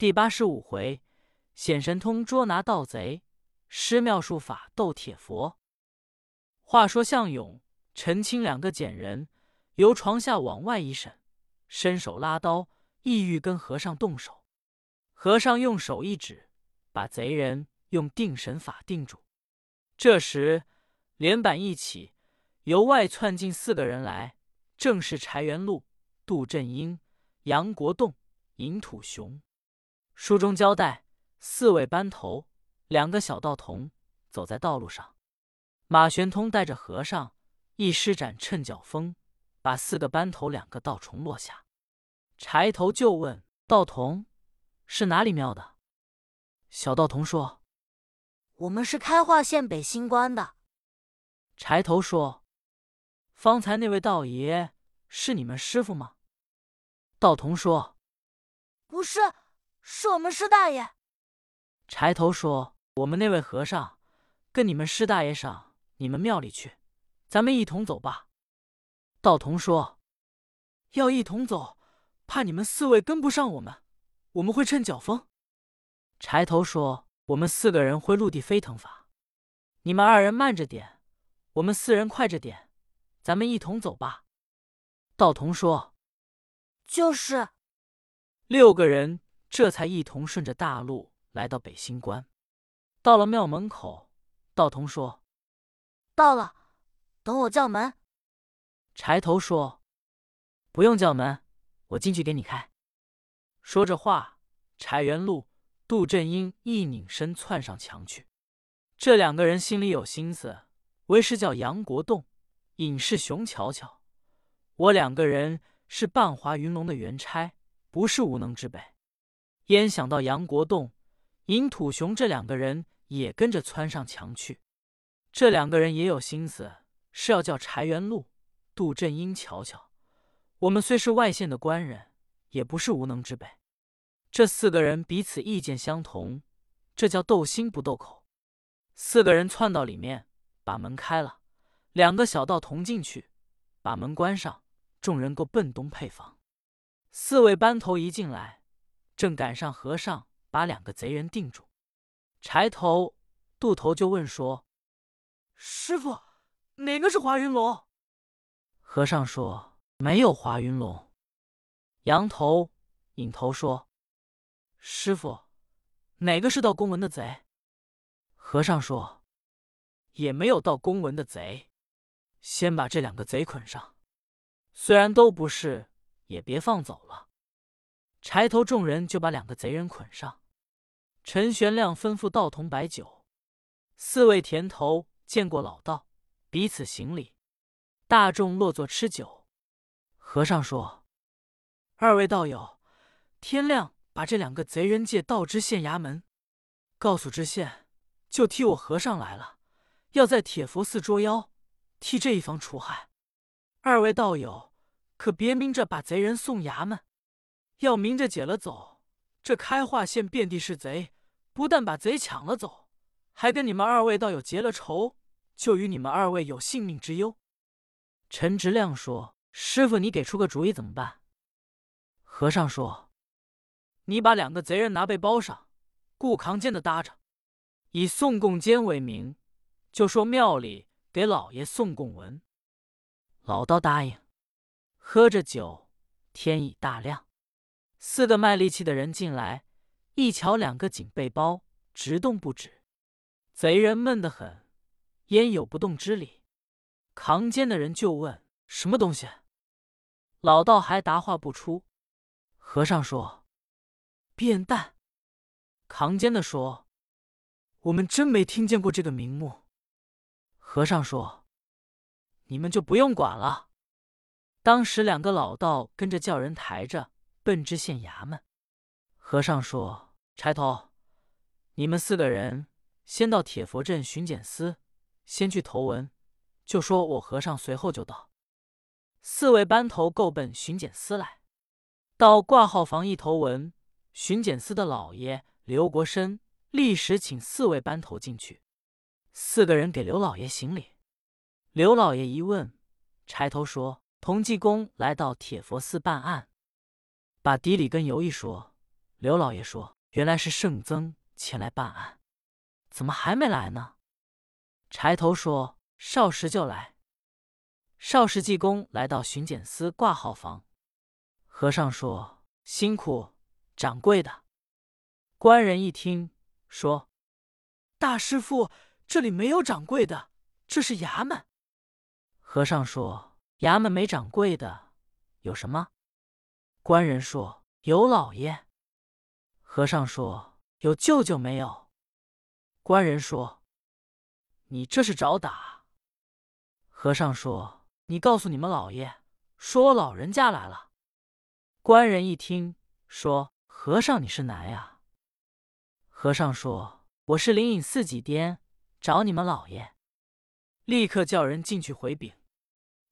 第八十五回，显神通捉拿盗贼，施妙术法斗铁佛。话说向勇、陈清两个捡人，由床下往外一审，伸手拉刀，意欲跟和尚动手。和尚用手一指，把贼人用定神法定住。这时连板一起，由外窜进四个人来，正是柴元禄、杜振英、杨国栋、尹土雄。书中交代，四位班头，两个小道童走在道路上。马玄通带着和尚一施展趁脚风，把四个班头两个道虫落下。柴头就问道童：“是哪里庙的？”小道童说：“我们是开化县北新关的。”柴头说：“方才那位道爷是你们师傅吗？”道童说：“不是。”是我们师大爷。柴头说：“我们那位和尚跟你们师大爷上你们庙里去，咱们一同走吧。”道童说：“要一同走，怕你们四位跟不上我们，我们会趁脚风。”柴头说：“我们四个人会陆地飞腾法，你们二人慢着点，我们四人快着点，咱们一同走吧。”道童说：“就是。”六个人。这才一同顺着大路来到北新关，到了庙门口，道童说：“到了，等我叫门。”柴头说：“不用叫门，我进去给你开。”说着话，柴元禄、杜振英一拧身窜上墙去。这两个人心里有心思，为师叫杨国栋、尹世雄瞧瞧，我两个人是半华云龙的元差，不是无能之辈。焉想到杨国栋、尹土雄这两个人也跟着窜上墙去。这两个人也有心思，是要叫柴元禄、杜振英瞧瞧。我们虽是外县的官人，也不是无能之辈。这四个人彼此意见相同，这叫斗心不斗口。四个人窜到里面，把门开了，两个小道童进去，把门关上。众人够奔东配房。四位班头一进来。正赶上和尚把两个贼人定住，柴头、杜头就问说：“师傅，哪个是华云龙？”和尚说：“没有华云龙。”羊头、引头说：“师傅，哪个是盗公文的贼？”和尚说：“也没有盗公文的贼，先把这两个贼捆上，虽然都不是，也别放走了。”柴头众人就把两个贼人捆上。陈玄亮吩咐道童摆酒，四位田头见过老道，彼此行礼。大众落座吃酒。和尚说：“二位道友，天亮把这两个贼人借道知县衙门，告诉知县，就替我和尚来了，要在铁佛寺捉妖，替这一方除害。二位道友可别明着把贼人送衙门。”要明着解了走，这开化县遍地是贼，不但把贼抢了走，还跟你们二位道友结了仇，就与你们二位有性命之忧。陈直亮说：“师傅，你给出个主意怎么办？”和尚说：“你把两个贼人拿背包上，顾扛肩的搭着，以送供监为名，就说庙里给老爷送供文。”老道答应，喝着酒，天已大亮。四个卖力气的人进来，一瞧两个紧背包，直动不止。贼人闷得很，焉有不动之理？扛肩的人就问：“什么东西？”老道还答话不出。和尚说：“变蛋。”扛肩的说：“我们真没听见过这个名目。”和尚说：“你们就不用管了。”当时两个老道跟着叫人抬着。奔知县衙门，和尚说：“柴头，你们四个人先到铁佛镇巡检司，先去投文，就说我和尚随后就到。”四位班头够奔巡检司来，到挂号房一投文，巡检司的老爷刘国深立时请四位班头进去，四个人给刘老爷行礼。刘老爷一问，柴头说：“同济公来到铁佛寺办案。”把底里跟尤一说，刘老爷说：“原来是圣僧前来办案，怎么还没来呢？”柴头说：“少时就来。”少时济公来到巡检司挂号房，和尚说：“辛苦掌柜的。”官人一听说：“大师傅，这里没有掌柜的，这是衙门。”和尚说：“衙门没掌柜的，有什么？”官人说：“有老爷。”和尚说：“有舅舅没有？”官人说：“你这是找打。”和尚说：“你告诉你们老爷，说我老人家来了。”官人一听说：“和尚你是男呀？”和尚说：“我是灵隐寺几颠，找你们老爷。”立刻叫人进去回禀。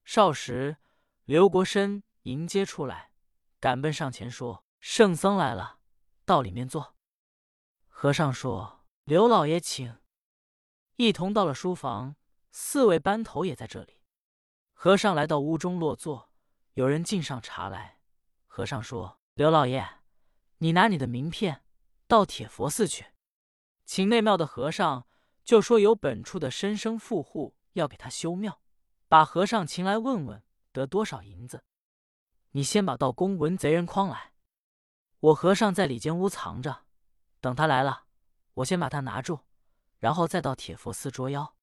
少时，刘国深迎接出来，赶奔上前说：“圣僧来了。”到里面坐。和尚说：“刘老爷请。”一同到了书房，四位班头也在这里。和尚来到屋中落座，有人敬上茶来。和尚说：“刘老爷，你拿你的名片到铁佛寺去，请内庙的和尚就说有本处的生生富户要给他修庙，把和尚请来问问得多少银子。你先把道公文贼人诓来。”我和尚在里间屋藏着，等他来了，我先把他拿住，然后再到铁佛寺捉妖。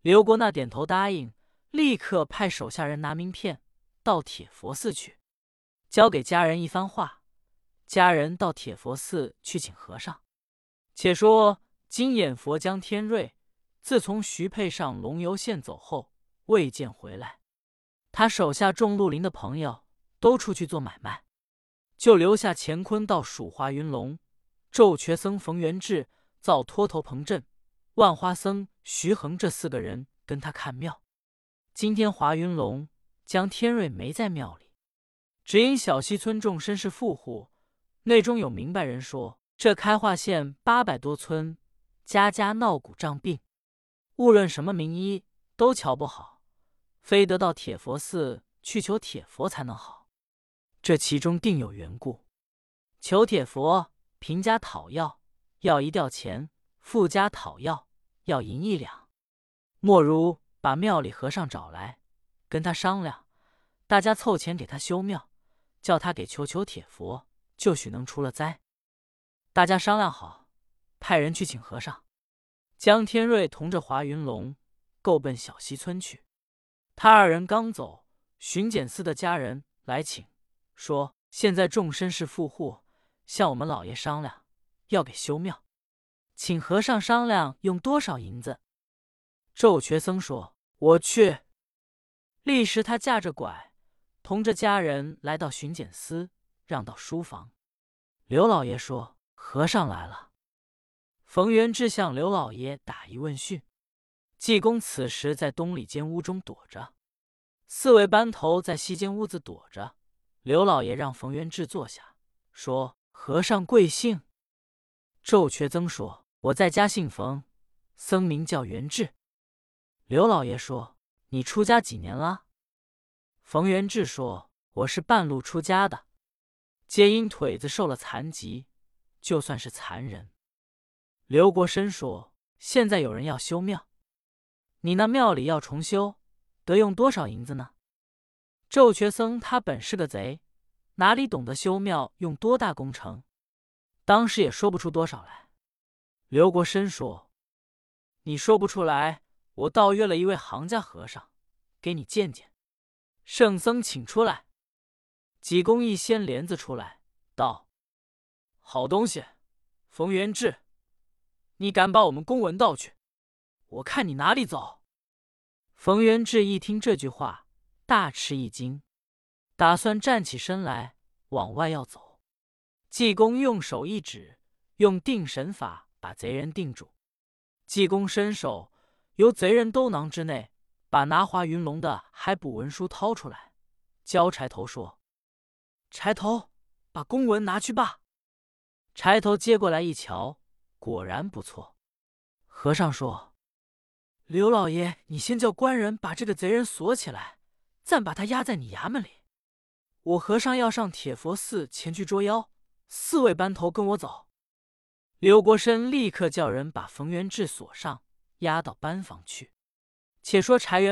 刘国那点头答应，立刻派手下人拿名片到铁佛寺去，交给家人一番话。家人到铁佛寺去请和尚。且说金眼佛江天瑞，自从徐配上龙游县走后，未见回来。他手下众绿林的朋友都出去做买卖。就留下乾坤道蜀华云龙、咒瘸僧冯元志、造脱头彭镇、万花僧徐恒这四个人跟他看庙。今天华云龙、江天瑞没在庙里，只因小溪村众绅士富户，内中有明白人说，这开化县八百多村，家家闹鼓胀病，无论什么名医都瞧不好，非得到铁佛寺去求铁佛才能好。这其中定有缘故。求铁佛，贫家讨要要一吊钱，富家讨要要银一两。莫如把庙里和尚找来，跟他商量，大家凑钱给他修庙，叫他给求求铁佛，就许能除了灾。大家商量好，派人去请和尚。江天瑞同着华云龙，够奔小溪村去。他二人刚走，巡检司的家人来请。说：“现在众绅士富户向我们老爷商量，要给修庙，请和尚商量用多少银子。”咒瘸僧说：“我去。”立时他架着拐，同着家人来到巡检司，让到书房。刘老爷说：“和尚来了。”冯元志向刘老爷打一问讯。济公此时在东里间屋中躲着，四位班头在西间屋子躲着。刘老爷让冯元志坐下，说：“和尚贵姓？”咒瘸僧说：“我在家姓冯，僧名叫元志。”刘老爷说：“你出家几年了？”冯元志说：“我是半路出家的，皆因腿子受了残疾，就算是残人。”刘国深说：“现在有人要修庙，你那庙里要重修，得用多少银子呢？”咒瘸僧他本是个贼，哪里懂得修庙用多大工程？当时也说不出多少来。刘国深说：“你说不出来，我倒约了一位行家和尚，给你见见。”圣僧请出来。济公一掀帘子出来，道：“好东西，冯元志，你敢把我们公文盗去？我看你哪里走！”冯元志一听这句话。大吃一惊，打算站起身来往外要走。济公用手一指，用定神法把贼人定住。济公伸手由贼人兜囊之内把拿华云龙的海捕文书掏出来，交柴头说：“柴头，把公文拿去吧。”柴头接过来一瞧，果然不错。和尚说：“刘老爷，你先叫官人把这个贼人锁起来。”暂把他压在你衙门里，我和尚要上铁佛寺前去捉妖，四位班头跟我走。刘国生立刻叫人把冯元志锁上，押到班房去。且说柴元